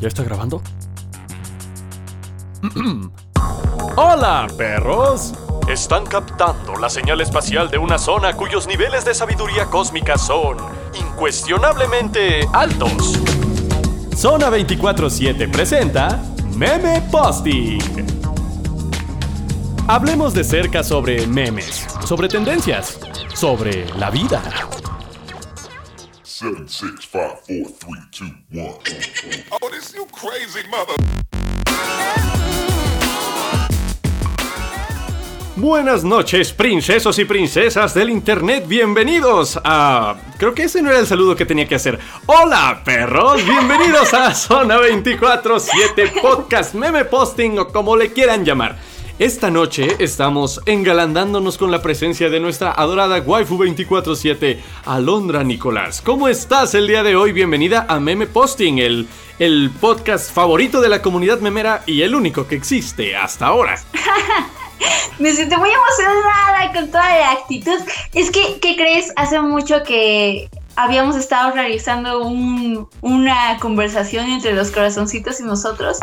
¿Ya está grabando? ¡Hola, perros! Están captando la señal espacial de una zona cuyos niveles de sabiduría cósmica son incuestionablemente altos. Zona 24-7 presenta Meme Posting. Hablemos de cerca sobre memes, sobre tendencias, sobre la vida. 7, 6, 5, 4, 3, 2, 1. Oh, this you crazy mother. Buenas noches, princesos y princesas del internet. Bienvenidos a. Creo que ese no era el saludo que tenía que hacer. Hola, perros. Bienvenidos a Zona 24-7 Podcast, Meme Posting o como le quieran llamar. Esta noche estamos engalandándonos con la presencia de nuestra adorada waifu 24/7, Alondra Nicolás. ¿Cómo estás el día de hoy? Bienvenida a Meme Posting, el, el podcast favorito de la comunidad memera y el único que existe hasta ahora. Me siento muy emocionada con toda la actitud. Es que, ¿qué crees? Hace mucho que habíamos estado realizando una conversación entre los corazoncitos y nosotros.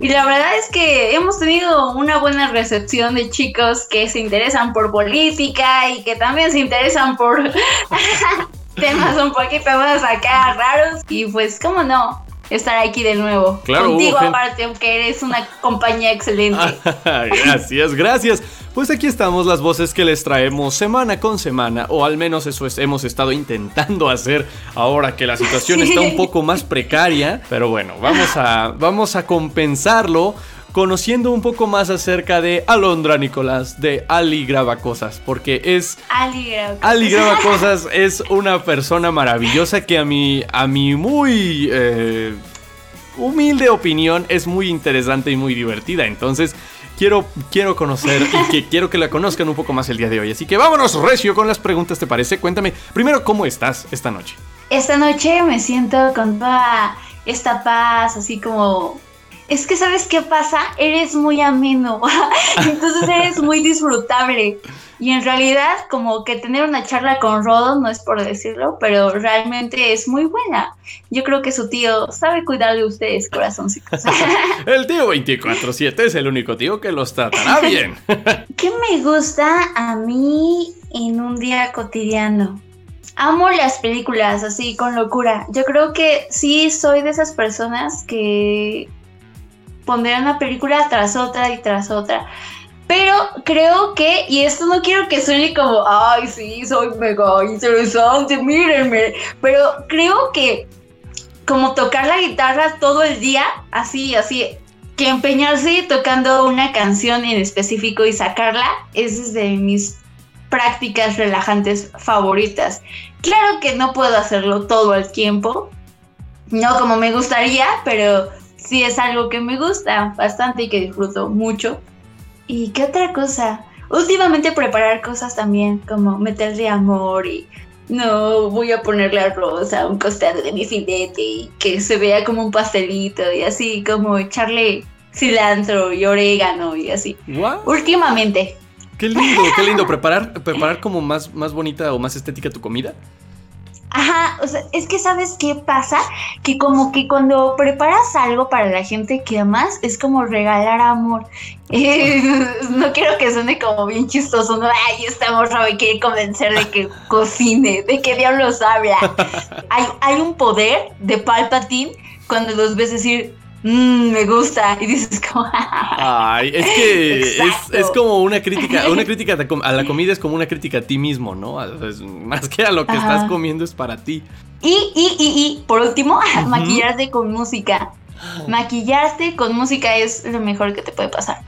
Y la verdad es que hemos tenido una buena recepción de chicos que se interesan por política y que también se interesan por temas un poquito más acá raros. Y pues, ¿cómo no? Estar aquí de nuevo. Claro, Contigo aparte, aunque eres una compañía excelente. gracias, gracias. Pues aquí estamos las voces que les traemos semana con semana, o al menos eso hemos estado intentando hacer ahora que la situación está un poco más precaria. Pero bueno, vamos a, vamos a compensarlo conociendo un poco más acerca de Alondra Nicolás, de Ali Graba Cosas, porque es... Ali Graba Cosas. Ali Graba Cosas es una persona maravillosa que a mi, a mi muy eh, humilde opinión es muy interesante y muy divertida. Entonces... Quiero, quiero conocer y que quiero que la conozcan un poco más el día de hoy. Así que vámonos, Recio, con las preguntas, ¿te parece? Cuéntame primero cómo estás esta noche. Esta noche me siento con toda esta paz, así como es que sabes qué pasa, eres muy ameno, entonces eres muy disfrutable. Y en realidad, como que tener una charla con Rodo, no es por decirlo, pero realmente es muy buena. Yo creo que su tío sabe cuidar de ustedes, corazoncitos. el tío 24-7 es el único tío que los tratará bien. ¿Qué me gusta a mí en un día cotidiano? Amo las películas así con locura. Yo creo que sí soy de esas personas que pondré una película tras otra y tras otra. Pero creo que, y esto no quiero que suene como, ay, sí, soy mega interesante, mírenme. Pero creo que como tocar la guitarra todo el día, así, así, que empeñarse tocando una canción en específico y sacarla, es de mis prácticas relajantes favoritas. Claro que no puedo hacerlo todo el tiempo, no como me gustaría, pero sí es algo que me gusta bastante y que disfruto mucho. ¿Y qué otra cosa? Últimamente preparar cosas también, como meterle amor y no voy a ponerle arroz a un costado de mi filete y que se vea como un pastelito y así como echarle cilantro y orégano y así. Últimamente. Qué lindo, qué lindo preparar preparar como más más bonita o más estética tu comida. Ajá, o sea, es que sabes qué pasa, que como que cuando preparas algo para la gente que amas, es como regalar amor. no quiero que suene como bien chistoso, no, ay, esta morra me quiere convencer de que cocine, de que diablos habla. hay, hay un poder de Palpatine cuando los ves decir, mmm, me gusta. Y dices como... Ay, es que es, como una crítica, una crítica a la comida es como una crítica a ti mismo, ¿no? más que a lo que estás comiendo es para ti. Y, y, y, y, por último, maquillarte con música. Maquillarte con música es lo mejor que te puede pasar.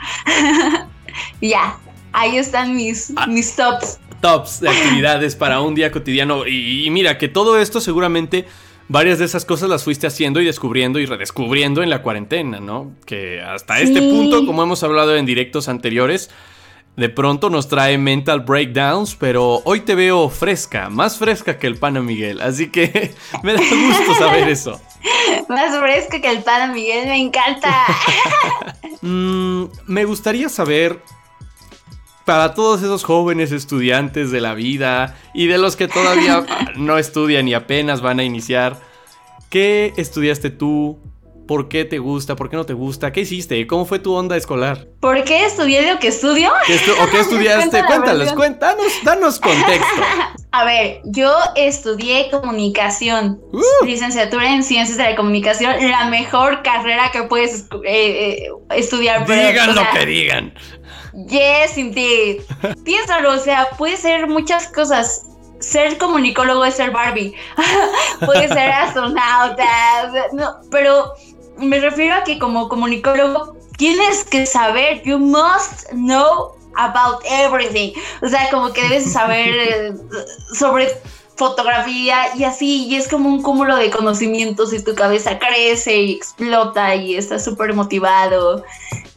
ya, ahí están mis, ah. mis tops. Tops de actividades para un día cotidiano. y mira, que todo esto seguramente varias de esas cosas las fuiste haciendo y descubriendo y redescubriendo en la cuarentena, ¿no? Que hasta este punto, como hemos hablado en directos anteriores, de pronto nos trae mental breakdowns, pero hoy te veo fresca, más fresca que el pana Miguel, así que me da gusto saber eso. Más fresca que el pana Miguel, me encanta. Mm, me gustaría saber para todos esos jóvenes estudiantes de la vida y de los que todavía no estudian y apenas van a iniciar, ¿qué estudiaste tú? ¿Por qué te gusta? ¿Por qué no te gusta? ¿Qué hiciste? ¿Cómo fue tu onda escolar? ¿Por qué estudié lo que estudio? ¿O qué estudiaste? Cuéntanos, cuéntanos, danos contexto. A ver, yo estudié comunicación, uh. licenciatura en ciencias de la comunicación, la mejor carrera que puedes eh, eh, estudiar. Digan lo que digan. Yes, indeed. Piénsalo, o sea, puede ser muchas cosas ser comunicólogo es ser Barbie. Puede ser astronauta. No, pero me refiero a que como comunicólogo tienes que saber, you must know about everything. O sea, como que debes saber eh, sobre fotografía y así, y es como un cúmulo de conocimientos y tu cabeza crece y explota y estás súper motivado.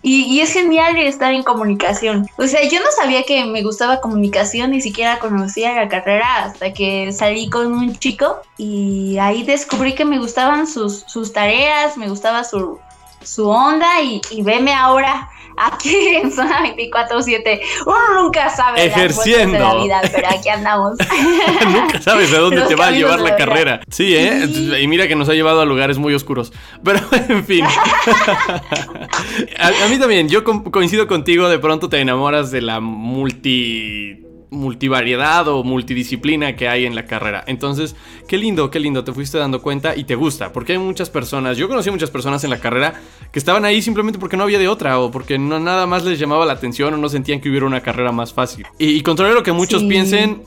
Y, es genial estar en comunicación. O sea, yo no sabía que me gustaba comunicación, ni siquiera conocía la carrera hasta que salí con un chico y ahí descubrí que me gustaban sus, sus tareas, me gustaba su, su onda y, y veme ahora aquí en zona 24-7. Uno nunca sabe Ejerciendo. de la vida, pero aquí andamos. nunca sabes a dónde te va a llevar la carrera. Sí, ¿eh? Y mira que nos ha llevado a lugares muy oscuros. Pero, en fin. a mí también, yo coincido contigo, de pronto te enamoras de la multi multivariedad o multidisciplina que hay en la carrera. Entonces, qué lindo, qué lindo, te fuiste dando cuenta y te gusta, porque hay muchas personas, yo conocí muchas personas en la carrera que estaban ahí simplemente porque no había de otra o porque no, nada más les llamaba la atención o no sentían que hubiera una carrera más fácil. Y, contrario a lo que muchos piensen,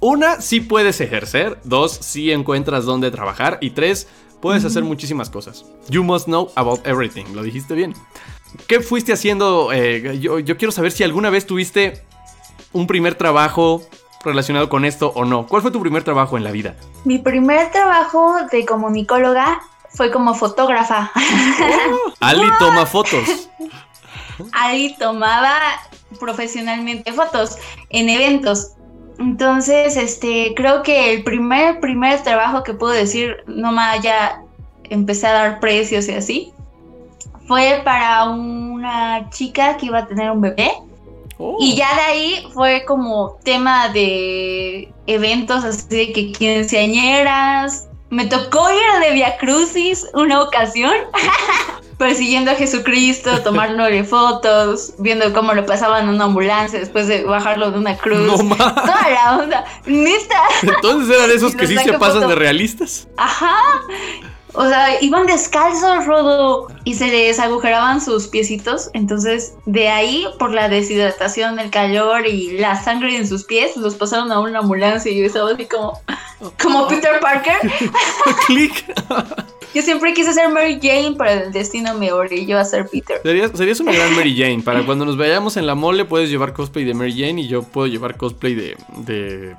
una, sí puedes ejercer, dos, sí encuentras dónde trabajar y tres, puedes hacer muchísimas cosas. You must know about everything, lo dijiste bien. ¿Qué fuiste haciendo? Eh, yo, yo quiero saber si alguna vez tuviste un primer trabajo relacionado con esto o no. ¿Cuál fue tu primer trabajo en la vida? Mi primer trabajo de comunicóloga fue como fotógrafa. Ali toma fotos. Ali tomaba profesionalmente fotos en eventos. Entonces, este, creo que el primer, primer trabajo que puedo decir, no me haya empecé a dar precios y así, fue para una chica que iba a tener un bebé Oh. Y ya de ahí fue como tema de eventos así de que quinceañeras. Me tocó ir de Via Crucis una ocasión, persiguiendo a Jesucristo, tomándole fotos, viendo cómo lo pasaban en una ambulancia después de bajarlo de una cruz. No Toda la onda. Entonces eran esos que sí se pasan de realistas. Ajá. O sea, iban descalzos, Rodo, y se les agujeraban sus piecitos. Entonces, de ahí, por la deshidratación, el calor y la sangre en sus pies, los pasaron a una ambulancia y yo estaba así como, como Peter Parker. Click. yo siempre quise ser Mary Jane, pero el destino me orilló a ser Peter. Serías, serías una gran Mary Jane. Para cuando nos vayamos en la mole, puedes llevar cosplay de Mary Jane y yo puedo llevar cosplay de. de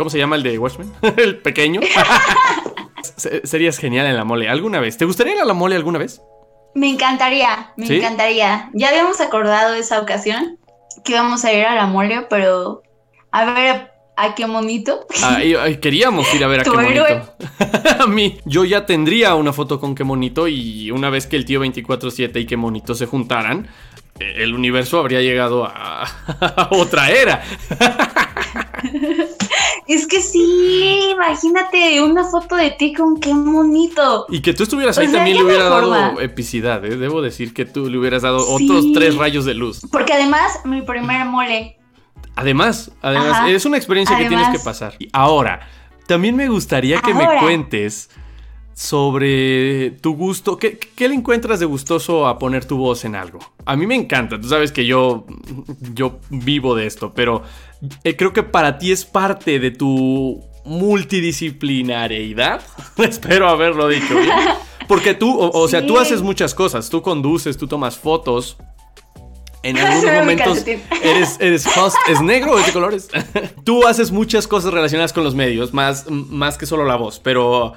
¿Cómo se llama el de Watchmen? el pequeño. Serías genial en la mole alguna vez. ¿Te gustaría ir a la mole alguna vez? Me encantaría, me encantaría. Ya habíamos acordado esa ocasión que íbamos a ir a la mole, pero a ver a qué monito. queríamos ir a ver a qué monito. a mí, yo ya tendría una foto con qué monito y una vez que el tío 24-7 y qué monito se juntaran, el universo habría llegado a otra era. Es que sí, imagínate una foto de ti con qué bonito. Y que tú estuvieras ahí también le hubiera dado epicidad, ¿eh? Debo decir que tú le hubieras dado otros tres rayos de luz. Porque además, mi primer mole. Además, además, es una experiencia que tienes que pasar. Y ahora, también me gustaría que me cuentes sobre tu gusto. ¿Qué, ¿Qué, le encuentras de gustoso a poner tu voz en algo? A mí me encanta, tú sabes que yo, yo vivo de esto, pero eh, creo que para ti es parte de tu multidisciplinariedad. Espero haberlo dicho bien. Porque tú, o, sea, tú haces muchas cosas. Tú conduces, tú tomas fotos. En algunos momentos eres, eres host. ¿Es negro o es de colores? tú haces muchas cosas relacionadas con los medios, más, más que solo la voz. Pero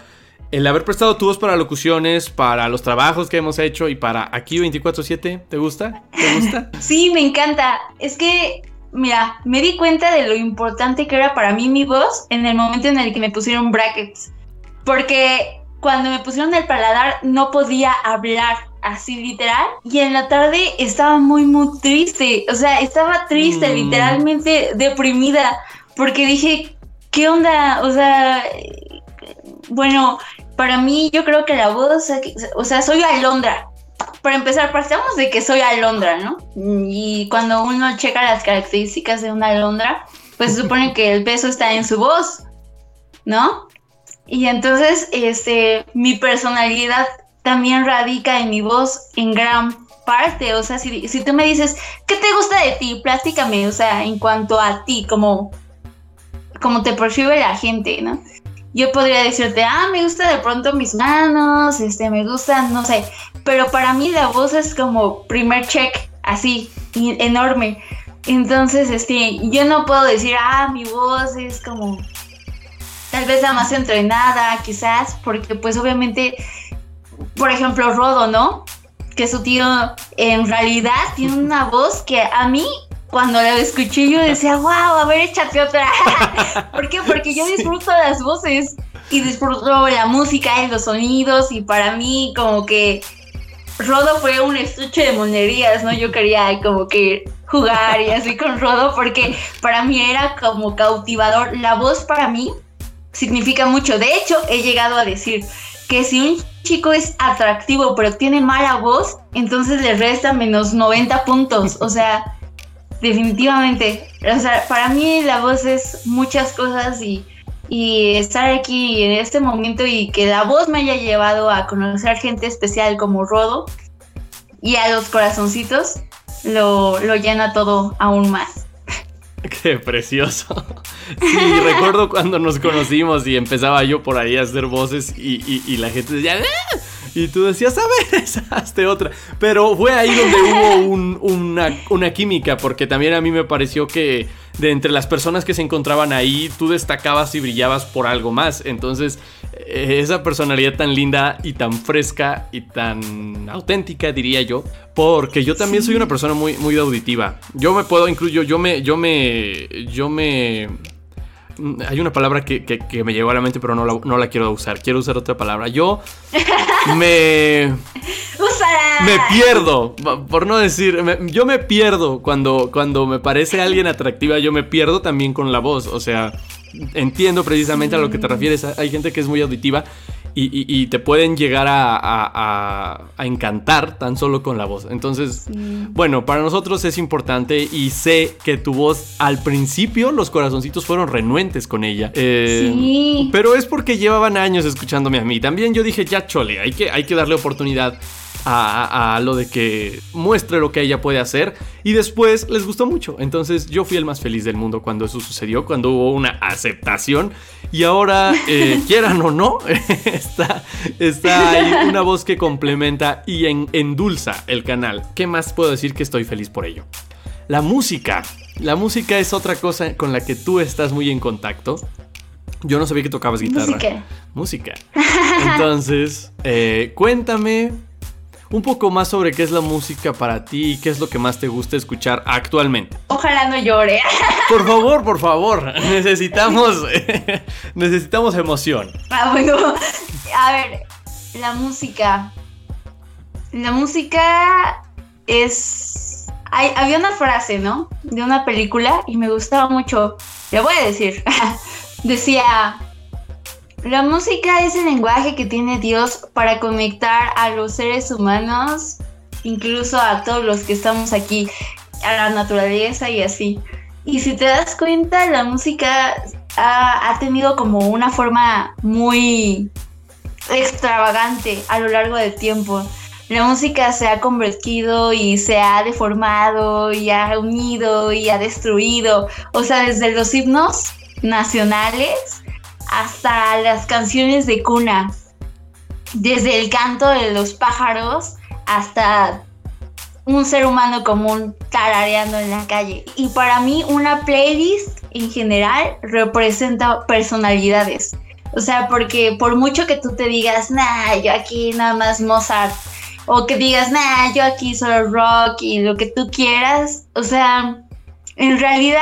el haber prestado tu voz para locuciones, para los trabajos que hemos hecho y para aquí 24-7, ¿te gusta? ¿Te gusta? Sí, me encanta. Es que Mira, me di cuenta de lo importante que era para mí mi voz en el momento en el que me pusieron brackets. Porque cuando me pusieron el paladar no podía hablar así literal. Y en la tarde estaba muy, muy triste. O sea, estaba triste, mm. literalmente deprimida. Porque dije, ¿qué onda? O sea, bueno, para mí yo creo que la voz, o sea, soy Alondra. Para empezar, partamos de que soy Alondra, ¿no? Y cuando uno checa las características de una Alondra, pues supone que el peso está en su voz, ¿no? Y entonces, este, mi personalidad también radica en mi voz en gran parte. O sea, si, si tú me dices, ¿qué te gusta de ti? Platícame, o sea, en cuanto a ti, como, como te percibe la gente, ¿no? Yo podría decirte, ah, me gusta de pronto mis manos, este, me gustan, no sé. Pero para mí la voz es como primer check, así, enorme. Entonces, este, yo no puedo decir, ah, mi voz es como tal vez la más entrenada, quizás, porque pues obviamente, por ejemplo, Rodo, ¿no? Que su tío en realidad tiene una voz que a mí, cuando la escuché, yo decía, wow, a ver, échate otra. ¿Por qué? Porque yo disfruto las voces y disfruto la música y los sonidos y para mí como que Rodo fue un estuche de monerías, ¿no? Yo quería como que jugar y así con Rodo porque para mí era como cautivador. La voz para mí significa mucho. De hecho, he llegado a decir que si un chico es atractivo pero tiene mala voz, entonces le resta menos 90 puntos. O sea, definitivamente. O sea, para mí la voz es muchas cosas y, y estar aquí en este momento y que la voz me haya llevado a conocer gente especial como Rodo y a los corazoncitos, lo, lo llena todo aún más. Qué precioso. Sí, recuerdo cuando nos conocimos y empezaba yo por ahí a hacer voces y, la gente decía, ¡Ah! Y tú decías, a ver, hazte otra. Pero fue ahí donde hubo una, una química, porque también a mí me pareció que de entre las personas que se encontraban ahí, tú destacabas y brillabas por algo más. Entonces, eh, esa personalidad tan linda y tan fresca y tan auténtica, diría yo, porque yo también soy una persona muy, muy auditiva. Yo me puedo, incluyo, yo me, yo me, yo me... Hay una palabra que, me llegó a la mente, pero no la, no la quiero usar. Quiero usar otra palabra. Yo me... Me pierdo, por no decir, yo me pierdo cuando, cuando me parece alguien atractiva, yo me pierdo también con la voz, o sea, entiendo precisamente a lo que te refieres, hay gente que es muy auditiva y, te pueden llegar a, encantar tan solo con la voz. Entonces, bueno, para nosotros es importante y sé que tu voz al principio los corazoncitos fueron renuentes con ella. Eh, sí. Pero es porque llevaban años escuchándome a mí. También yo dije, ya chole, hay que, hay que darle oportunidad a, lo de que muestre lo que ella puede hacer y después les gustó mucho. Entonces yo fui el más feliz del mundo cuando eso sucedió, cuando hubo una aceptación y ahora, eh, quieran o no, está, está ahí una voz que complementa y endulza el canal. ¿Qué más puedo decir que estoy feliz por ello? La música. La música es otra cosa con la que tú estás muy en contacto. Yo no sabía que tocabas guitarra. Música. Música. Entonces, eh, cuéntame un poco más sobre qué es la música para ti y qué es lo que más te gusta escuchar actualmente. Ojalá no llore. Por favor, por favor. Necesitamos, necesitamos emoción. Ah, bueno. A ver, la música. La música es... había una frase, ¿no? De una película y me gustaba mucho. Le voy a decir. Decía, la música es el lenguaje que tiene Dios para conectar a los seres humanos, incluso a todos los que estamos aquí, a la naturaleza y así. Y si te das cuenta, la música ha, tenido como una forma muy extravagante a lo largo del tiempo. La música se ha convertido y se ha deformado y ha unido y ha destruido. O sea, desde los himnos nacionales hasta las canciones de cuna, desde el canto de los pájaros hasta un ser humano común tarareando en la calle. Y para mí una playlist en general representa personalidades. O sea, porque por mucho que tú te digas, nah, yo aquí nada más Mozart, o que digas, nah, yo aquí solo rock y lo que tú quieras, o sea, en realidad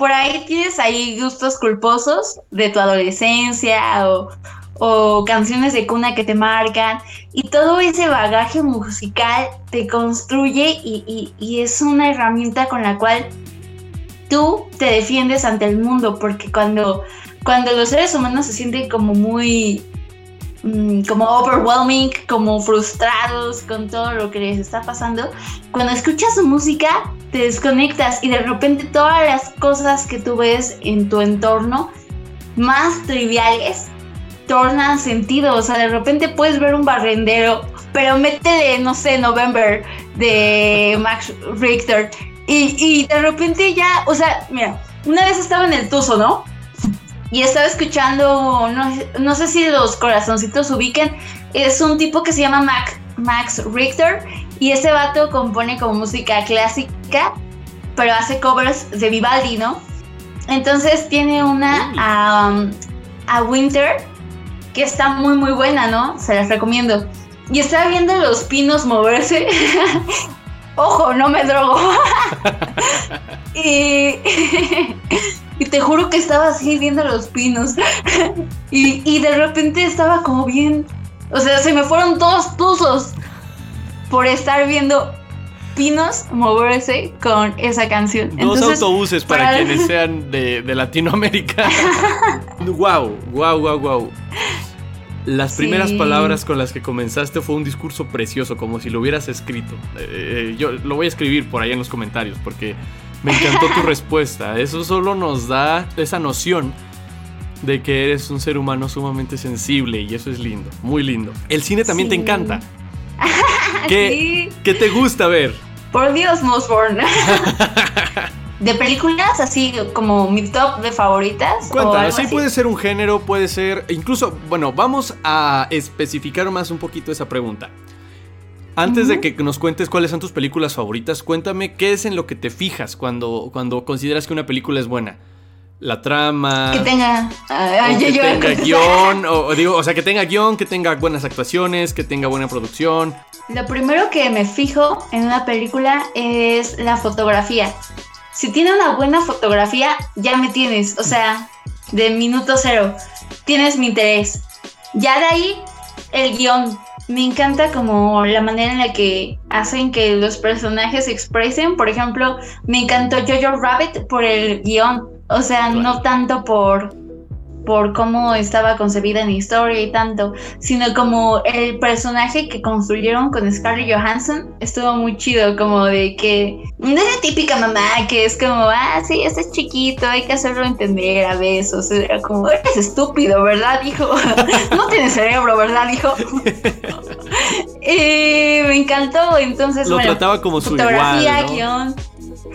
por ahí tienes ahí gustos culposos de tu adolescencia o, canciones de cuna que te marcan y todo ese bagaje musical te construye y, es una herramienta con la cual tú te defiendes ante el mundo porque cuando, cuando los seres humanos se sienten como muy mm, como overwhelming, como frustrados con todo lo que les está pasando, cuando escuchas su música te desconectas y de repente todas las cosas que tú ves en tu entorno más triviales tornan sentido. O sea, de repente puedes ver un barrendero, pero métele, no sé, November de Max Richter. Y, y de repente ya, o sea, mira, una vez estaba en el Tuzo, ¿no? Y estaba escuchando, no, sé si los corazoncitos ubiquen, es un tipo que se llama Max Richter y ese vato compone como música clásica, pero hace covers de Vivaldi, ¿no? Entonces tiene una a Winter que está muy muy buena, ¿no? Se las recomiendo. Y estaba viendo los pinos moverse. Ojo, no me drogo. y, y, te juro que estaba así viendo los pinos. y, y, de repente estaba como bien. O sea, se me fueron todos tuzos por estar viendo pinos moverse con esa canción. Dos autobuses para, quienes sean de, Latinoamérica. wow, wow, wow, wow. Las primeras palabras con las que comenzaste fue un discurso precioso, como si lo hubieras escrito. Eh, yo lo voy a escribir por ahí en los comentarios porque me encantó tu respuesta. Eso solo nos da esa noción de que eres un ser humano sumamente sensible y eso es lindo, muy lindo. El cine también te encanta. ¿Qué, ¿Qué te gusta ver? Por Dios, Mosborn. de películas, así como mi top de favoritas. Cuéntanos, sí puede ser un género, puede ser. Incluso, bueno, vamos a especificar más un poquito esa pregunta. Antes de que nos cuentes cuáles son tus películas favoritas, cuéntame qué es en lo que te fijas cuando, cuando consideras que una película es buena la trama. Que tenga. que tenga guion. O, digo, o sea, que tenga guion, que tenga buenas actuaciones, que tenga buena producción. Lo primero que me fijo en una película es la fotografía. Si tiene una buena fotografía, ya me tienes. O sea, de minuto cero. Tienes mi interés. Ya de ahí, el guion. Me encanta como la manera en la que hacen que los personajes se expresen. Por ejemplo, me encantó Jojo Rabbit por el guion o sea, no tanto por, por cómo estaba concebida en historia y tanto, sino como el personaje que construyeron con Scarlett Johansson estuvo muy chido, como de que no es la típica mamá que es como, ah, sí, este es chiquito, hay que hacerlo entender a veces, era como, eres estúpido, ¿verdad, hijo? no tienes cerebro, ¿verdad, hijo? y me encantó, entonces, Lo trataba como su igual, guion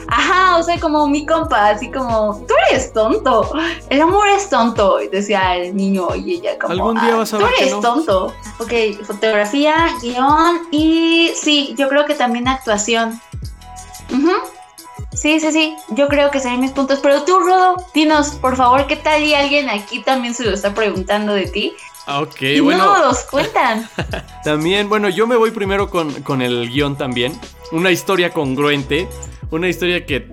Ajá, o sea, como mi compa, así como, tú eres tonto, el amor es tonto, decía el niño y ella como, algún día vas a tú eres tonto. Ok, fotografía, guion y sí, yo creo que también actuación. Sí, sí, sí, yo creo que serían mis puntos, pero tú, Rodo, dinos, por favor, ¿qué tal y alguien aquí también se lo está preguntando de ti? Ah, ok, y bueno. No los cuentan. también, bueno, yo me voy primero con, con el guion también. Una historia congruente una historia que,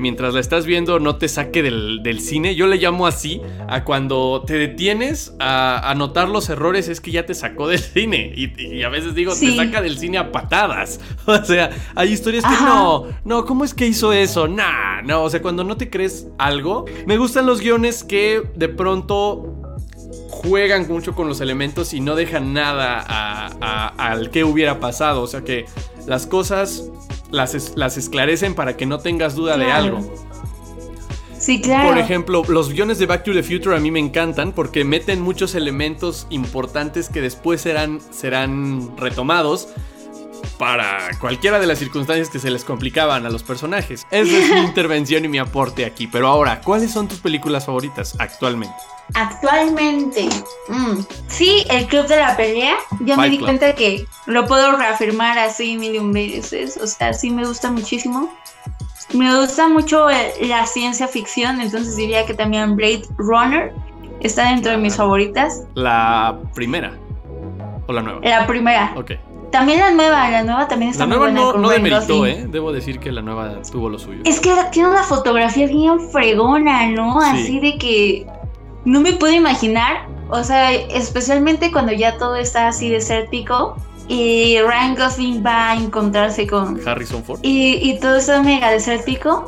mientras la estás viendo no te saque del, cine. Yo le llamo así a cuando te detienes a, notar los errores, es que ya te sacó del cine. Y, a veces digo, te saca del cine a patadas. O sea, hay historias que no, no, ¿cómo es que hizo eso? Nah, no, o sea, cuando no te crees algo. Me gustan los guiones que de pronto juegan mucho con los elementos y no dejan nada al que hubiera pasado. O sea que las cosas las, las esclarecen para que no tengas duda de algo. Sí, claro. Por ejemplo, los guiones de Back to the Future a mí me encantan porque meten muchos elementos importantes que después serán, serán retomados para cualquiera de las circunstancias que se les complicaban a los personajes. Esa es mi intervención y mi aporte aquí. Pero ahora, ¿cuáles son tus películas favoritas actualmente? Actualmente, mm, sí, el Club de la Pelea. Ya me di cuenta que lo puedo reafirmar así mil veces. O sea, sí me gusta muchísimo. Me gusta mucho eh, la ciencia ficción, entonces diría que también Blade Runner está dentro de mis favoritas. ¿La primera? ¿O la nueva? La primera. Ok. También la nueva, la nueva también está la nueva muy buena. No, no demeritó, ¿eh? Debo decir que la nueva tuvo lo suyo. Es que tiene una fotografía bien fregona, ¿no? Así de que no me puedo imaginar, o sea, especialmente cuando ya todo está así desértico y Ryan Gosling va a encontrarse con Harrison Ford y, y todo está mega desértico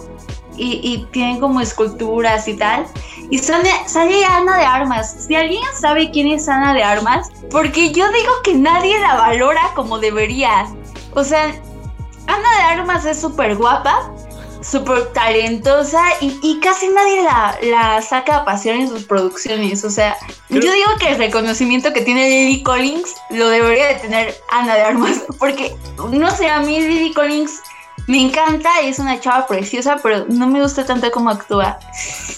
y, tienen como esculturas y tal. Y sale, sale Ana de Armas. Si alguien sabe quién es Ana de Armas, porque yo digo que nadie la valora como debería. O sea, Ana de Armas es súper guapa, súper talentosa y, casi nadie la, saca a pasión en sus producciones. O sea, yo digo que el reconocimiento que tiene Lily Collins lo debería de tener Ana de Armas. Porque, no sé, a mí Lily Collins me encanta, es una chava preciosa, pero no me gusta tanto cómo actúa.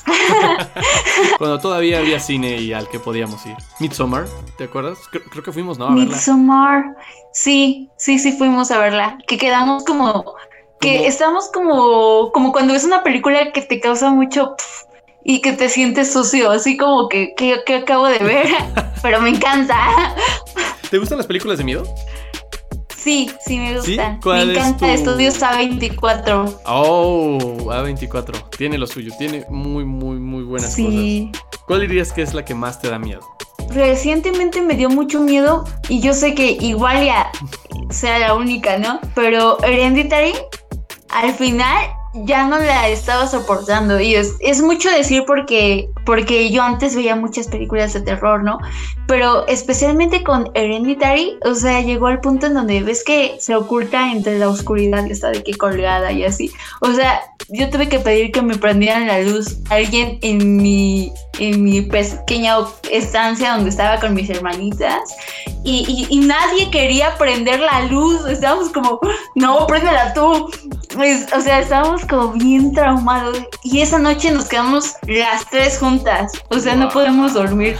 Cuando todavía había cine y al que podíamos ir. Midsommar, ¿te acuerdas? Creo, que fuimos, ¿no? A Midsommar. Sí, sí, sí fuimos a verla. Que quedamos como que estamos como, como cuando ves una película que te causa mucho y que te sientes sucio, así como que, que, acabo de ver, pero me encanta. ¿Te gustan las películas de miedo? Sí, sí me gustan. me encanta Estudios A24. Oh, A24. Tiene lo suyo, tiene muy, muy, muy buenas sí. cosas. ¿Cuál dirías que es la que más te da miedo? Recientemente me dio mucho miedo y yo sé que igual ya sea la única, ¿no? Pero Hereditary al final ya no la estaba soportando y es, mucho decir porque, porque yo antes veía muchas películas de terror, ¿no? Pero especialmente con Hereditary, o sea, llegó al punto en donde ves que se oculta entre la oscuridad y está de que colgada y así. O sea, yo tuve que pedir que me prendieran la luz alguien en mi, en mi pequeña estancia donde estaba con mis hermanitas y, nadie quería prender la luz. Estábamos como, no, préndela tú. O sea, estábamos como bien traumados. Y esa noche nos quedamos las tres juntas. O sea, no podemos dormir.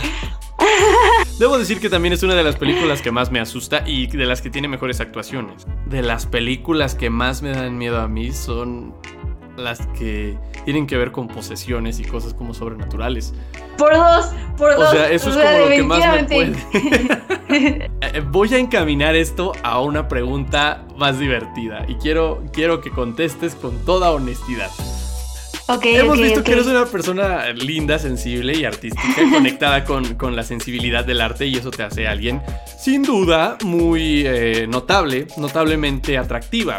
Debo decir que también es una de las películas que más me asusta y de las que tiene mejores actuaciones. De las películas que más me dan miedo a mí son las que tienen que ver con posesiones y cosas como sobrenaturales. Por dos, por dos. O sea, eso es como lo que más me puede. Voy a encaminar esto a una pregunta más divertida y quiero, quiero que contestes con toda honestidad. Hemos visto que eres una persona linda, sensible y artística, conectada con, con, la sensibilidad del arte y eso te hace alguien, sin duda, muy eh, notable, notablemente atractiva.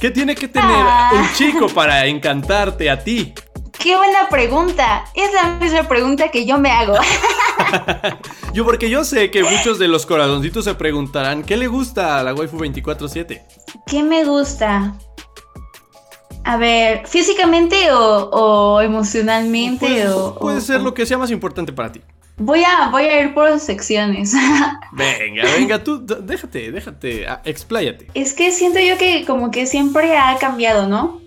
¿Qué tiene que tener ah. un chico para encantarte a ti? Qué buena pregunta. Es la misma pregunta que yo me hago. yo porque yo sé que muchos de los corazoncitos se preguntarán, ¿qué le gusta a la waifu 24/7? ¿Qué me gusta? A ver, físicamente o, emocionalmente o... Puede ser lo que sea más importante para ti. Voy a, voy a ir por secciones. Venga, venga, tú déjate, déjate, ah, expláyate. Es que siento yo que como que siempre ha cambiado, ¿no?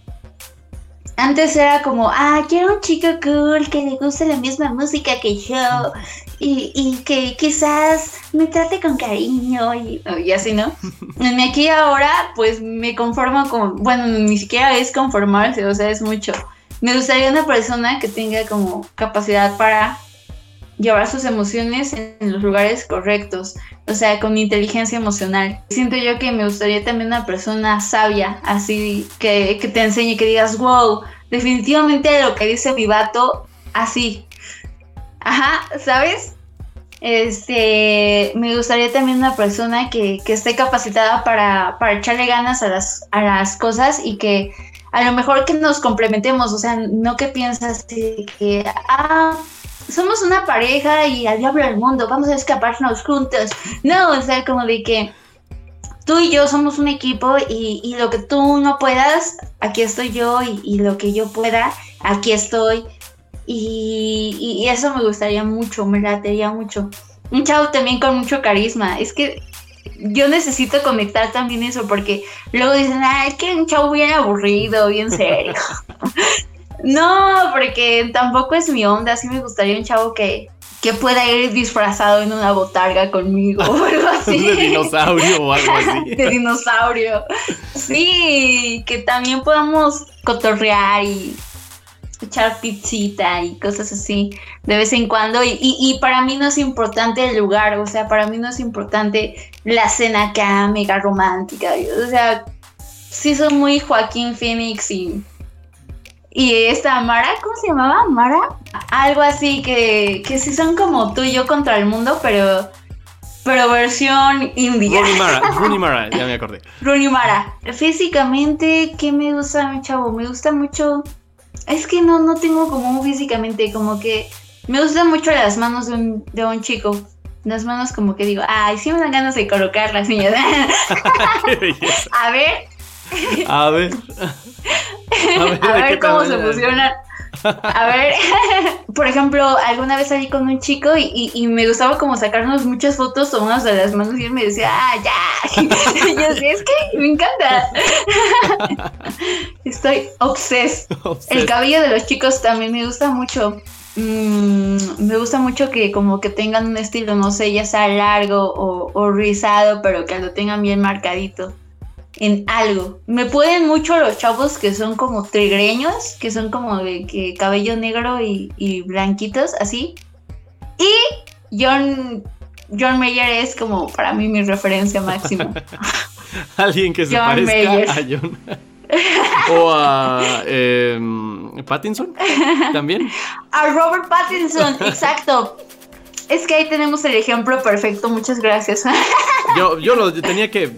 Antes era como, ah, quiero un chico cool que le guste la misma música que yo y, y que quizás me trate con cariño y, y así, ¿no? En aquí ahora, pues me conformo con, bueno, ni siquiera es conformarse, o sea, es mucho. Me gustaría una persona que tenga como capacidad para llevar sus emociones en los lugares correctos, o sea, con inteligencia emocional. Siento yo que me gustaría también una persona sabia, así, que, que te enseñe, que digas, wow, definitivamente lo que dice mi vato, así. Ajá, ¿sabes? Este, me gustaría también una persona que, que esté capacitada para, para echarle ganas a las, a las cosas y que a lo mejor que nos complementemos, o sea, no que piensas que, ah, somos una pareja y al diablo del mundo, vamos a escaparnos juntos. No, o sea, como de que tú y yo somos un equipo y, lo que tú no puedas, aquí estoy yo y, lo que yo pueda, aquí estoy. Y, eso me gustaría mucho, me latería mucho. Un chavo también con mucho carisma. Es que yo necesito conectar también eso porque luego dicen, es que un chavo bien aburrido, bien serio. No, porque tampoco es mi onda. Sí me gustaría un chavo que, que pueda ir disfrazado en una botarga conmigo o algo así. de dinosaurio o algo así. de dinosaurio. Sí, que también podamos cotorrear y echar pizzita y cosas así de vez en cuando. Y, y, para mí no es importante el lugar, o sea, para mí no es importante la cena acá mega romántica. O sea, sí soy muy Joaquín Phoenix y y esta Mara, ¿cómo se llamaba? Mara. Algo así que, que sí son como tú y yo contra el mundo, pero pero versión india. Rooney Mara, Rooney Mara, ya me acordé. Rooney Mara. Físicamente, ¿qué me gusta mi chavo? Me gusta mucho Es que no, no tengo como físicamente, como que me gustan mucho las manos de un, de un chico. Las manos como que digo, ay, sí me dan ganas de colocarlas, niñas. a ver. A ver. A ver, a ver cómo se fusionan. A ver, por ejemplo, alguna vez salí con un chico y, me gustaba como sacarnos muchas fotos tomadas de las manos y él me decía, ah, ya. Y yo decía, es que me encanta. Estoy obses. El cabello de los chicos también me gusta mucho. Mm, me gusta mucho que como que tengan un estilo, no sé, ya sea largo o, o rizado, pero que lo tengan bien marcadito en algo. Me pueden mucho los chavos que son como trigreños, que son como de que cabello negro y, blanquitos, así. Y John, John Mayer es como para mí mi referencia máxima. Alguien que se parezca a John. o a em, Pattinson también. A Robert Pattinson, exacto. Es que ahí tenemos el ejemplo perfecto, muchas gracias. Yo, yo lo tenía que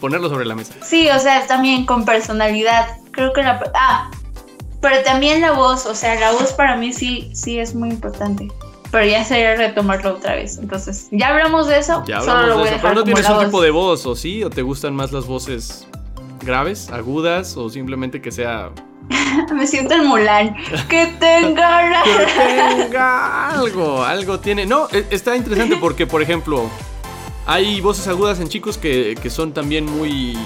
ponerlo sobre la mesa. Sí, o sea, también con personalidad. Creo que la... Ah, pero también la voz, o sea, la voz para mí sí, sí es muy importante. Pero ya sería retomarlo otra vez. Entonces, ya hablamos de eso. Ya hablamos de eso. Pero no tienes un tipo de voz, ¿o sí? ¿O te gustan más las voces graves, agudas, o simplemente que sea Me siento el Mulan. Que tenga. que tenga algo, algo tiene. No, e, está interesante porque, por ejemplo, hay voces agudas en chicos que, son también muy,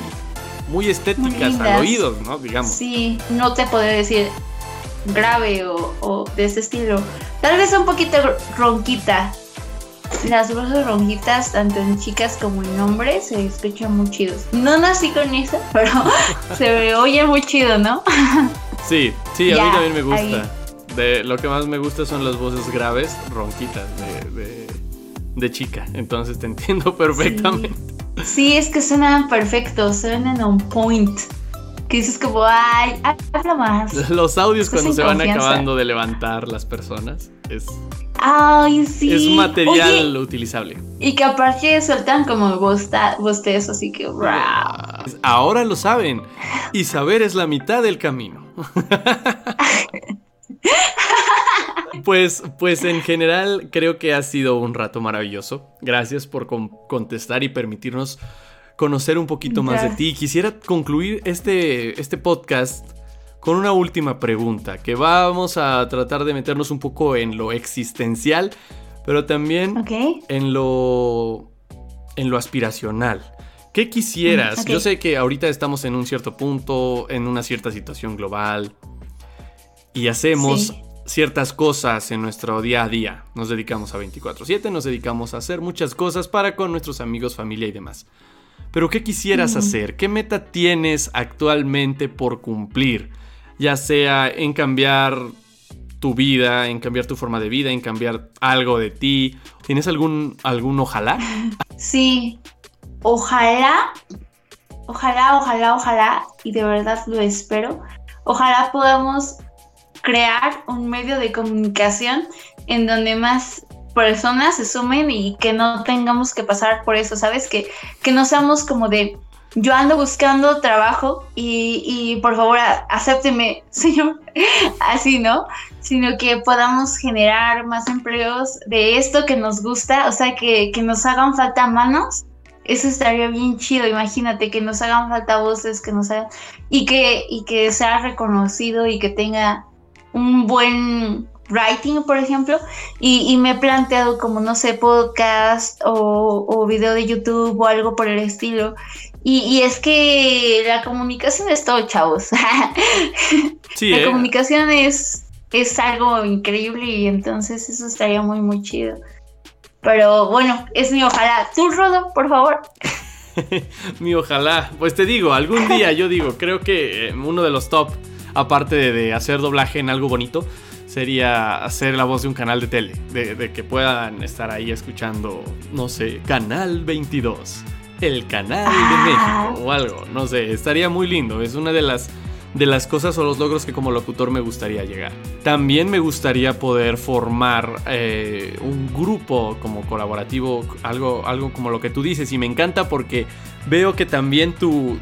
muy estéticas al oído, ¿no? Digamos. Sí, no te puedo decir grave o, de ese estilo. Tal vez un poquito ronquita. Las voces ronquitas, tanto en chicas como en hombres, se escuchan muy chidos. No nací con eso, pero se oye muy chido, ¿no? sí, sí, a mí también me gusta. De, lo que más me gusta son las voces graves, ronquitas, de de chica, entonces te entiendo perfectamente. Sí, es que suenan perfectos, suenan on point. Que dices como, ay, habla más. Los audios cuando se van acabando de levantar las personas es... Ay, sí. Es material utilizable. Y que aparte sueltan como bostezos, así que... Ahora lo saben. Y saber es la mitad del camino. Pues, pues en general creo que ha sido un rato maravilloso. Gracias por contestar y permitirnos conocer un poquito más de ti. Quisiera concluir este, este podcast con una última pregunta, que vamos a tratar de meternos un poco en lo existencial, pero también en lo en lo aspiracional. ¿Qué quisieras? Mm, Yo sé que ahorita estamos en un cierto punto, en una cierta situación global, y hacemos ciertas cosas en nuestro día a día. Nos dedicamos a 24/7, nos dedicamos a hacer muchas cosas para con nuestros amigos, familia y demás. Pero ¿qué quisieras hacer? ¿Qué meta tienes actualmente por cumplir? Ya sea en cambiar tu vida, en cambiar tu forma de vida, en cambiar algo de ti. ¿Tienes algún, algún ojalá? Sí, ojalá, ojalá, ojalá, ojalá, y de verdad lo espero. Ojalá podamos crear un medio de comunicación en donde más personas se sumen y que no tengamos que pasar por eso, ¿sabes? Que, que no seamos como de, yo ando buscando trabajo y, por favor acépteme, señor, así, ¿no? Sino que podamos generar más empleos de esto que nos gusta, o sea, que, que nos hagan falta manos. Eso estaría bien chido, imagínate que nos hagan falta voces, que nos hagan, y que, y que sea reconocido y que tenga un buen writing, por ejemplo, y, me he planteado como, no sé, podcast o, video de YouTube o algo por el estilo. Y, es que la comunicación es todo, chavos. Sí, la ¿eh? comunicación es, es algo increíble y entonces eso estaría muy, muy chido. Pero bueno, es mi ojalá. Tú, Rodo, por favor. mi ojalá. Pues te digo, algún día yo digo, creo que eh, uno de los top aparte de, hacer doblaje en algo bonito, sería hacer la voz de un canal de tele, de, que puedan estar ahí escuchando, no sé, Canal 22, el canal de ah. México o algo, no sé, estaría muy lindo, es una de las de las cosas o los logros que como locutor me gustaría llegar. También me gustaría poder formar eh, un grupo como colaborativo, algo, algo como lo que tú dices, y me encanta porque veo que también tu,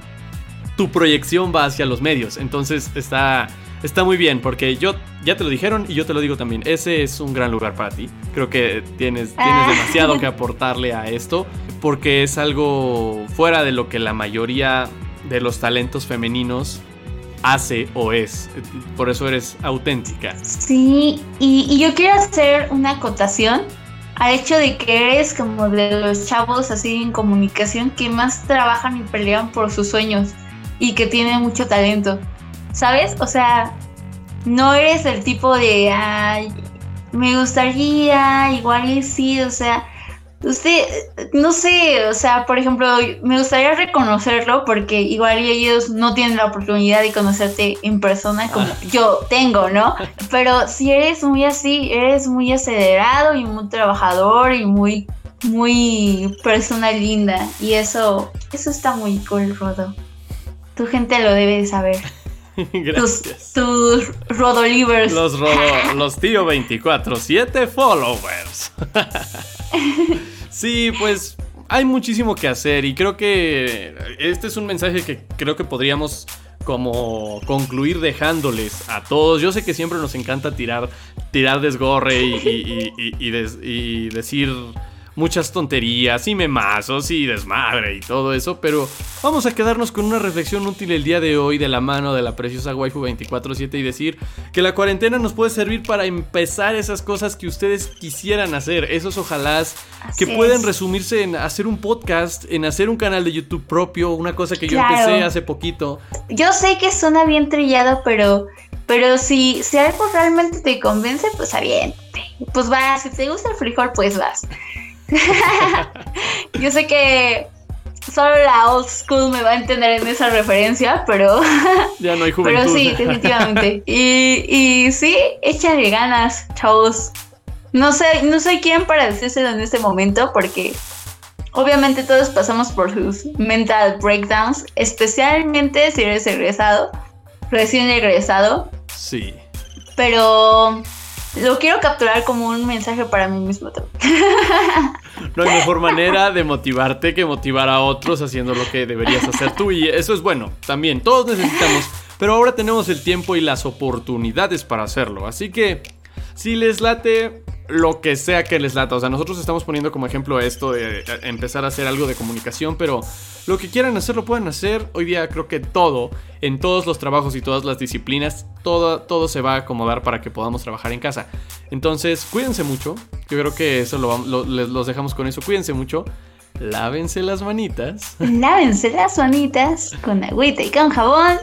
tu proyección va hacia los medios. Entonces está, está muy bien, porque yo ya te lo dijeron y yo te lo digo también. Ese es un gran lugar para ti. Creo que tienes, tienes Ah. demasiado que aportarle a esto, porque es algo fuera de lo que la mayoría de los talentos femeninos hace o es. Por eso eres auténtica. Sí, y, yo quiero hacer una acotación al hecho de que eres como de los chavos así en comunicación que más trabajan y pelean por sus sueños y que tienen mucho talento. ¿Sabes? O sea, no eres el tipo de, ay, me gustaría, igual y sí, o sea, usted, no sé, o sea, por ejemplo, me gustaría reconocerlo porque igual ellos no tienen la oportunidad de conocerte en persona como yo tengo, ¿no? Pero si eres muy así, eres muy acelerado y muy trabajador y muy, muy persona linda y eso, eso está muy cool, Rodo. Tu gente lo debe de saber. Tus, Gracias. tus Rodolivers. Los, rodo- los tío 24-7 followers. Sí, pues hay muchísimo que hacer y creo que este es un mensaje que creo que podríamos como concluir dejándoles a todos. Yo sé que siempre nos encanta tirar, tirar desgorre y, y- y- y- decir muchas tonterías y memazos y desmadre y todo eso, pero vamos a quedarnos con una reflexión útil el día de hoy de la mano de la preciosa waifu 24/7 y decir que la cuarentena nos puede servir para empezar esas cosas que ustedes quisieran hacer, esos ojalás que Así pueden es. resumirse en hacer un podcast, en hacer un canal de YouTube propio, una cosa que yo empecé hace poquito. Yo sé que suena bien trillado, pero, pero si, si algo realmente te convence, pues aviente. Pues vas, si te gusta el frijol, pues vas. Yo sé que solo la old school me va a entender en esa referencia, pero, Ya no hay juventud. pero sí, definitivamente. Y, y sí, échale ganas, chavos. No sé, no soy quien para decírselo en este momento, porque obviamente todos pasamos por sus mental breakdowns, especialmente si eres egresado, recién egresado, Sí. pero lo quiero capturar como un mensaje para mí mismo también. No hay mejor manera de motivarte que motivar a otros haciendo lo que deberías hacer tú. Y eso es bueno, también. Todos necesitamos. Pero ahora tenemos el tiempo y las oportunidades para hacerlo. Así que, si les late lo que sea que les lata. O sea, nosotros estamos poniendo como ejemplo esto de eh, empezar a hacer algo de comunicación. Pero lo que quieran hacer lo pueden hacer. Hoy día creo que todo, en todos los trabajos y todas las disciplinas, todo, todo se va a acomodar para que podamos trabajar en casa. Entonces, cuídense mucho. Yo creo que eso lo, les los dejamos con eso. Cuídense mucho. Lávense las manitas. Lávense las manitas con agüita y con jabón.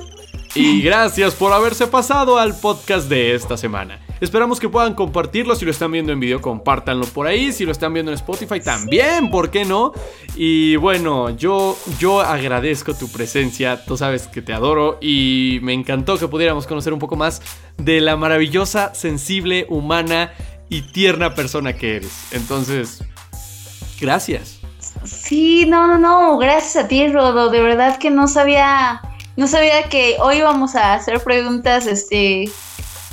Y gracias por haberse pasado al podcast de esta semana. Esperamos que puedan compartirlo. Si lo están viendo en video, compártanlo por ahí. Si lo están viendo en Spotify, también, ¿por qué no? Y bueno, yo, yo agradezco tu presencia. Tú sabes que te adoro. Y me encantó que pudiéramos conocer un poco más de la maravillosa, sensible, humana y tierna persona que eres. Entonces, gracias. Sí, no, no, no, gracias a ti, Rodo. De verdad que no sabía, no sabía que hoy íbamos a hacer preguntas, este,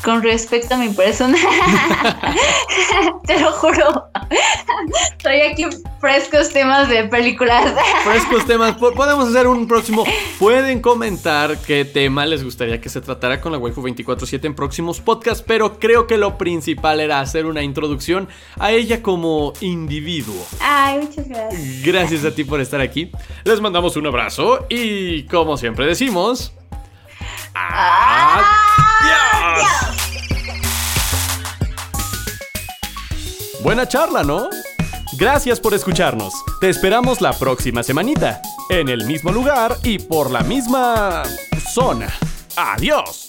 con respecto a mi persona. Te lo juro. Estoy aquí frescos temas de películas. frescos temas. Po- Podemos hacer un próximo. Pueden comentar qué tema les gustaría que se tratara con la Waifu 24-7 en próximos podcasts, pero creo que lo principal era hacer una introducción a ella como individuo. Ay, muchas gracias. Gracias a ti por estar aquí. Les mandamos un abrazo y, como siempre decimos, adiós. Buena charla, ¿no? Gracias por escucharnos. Te esperamos la próxima semanita, en el mismo lugar y por la misma zona. Adiós.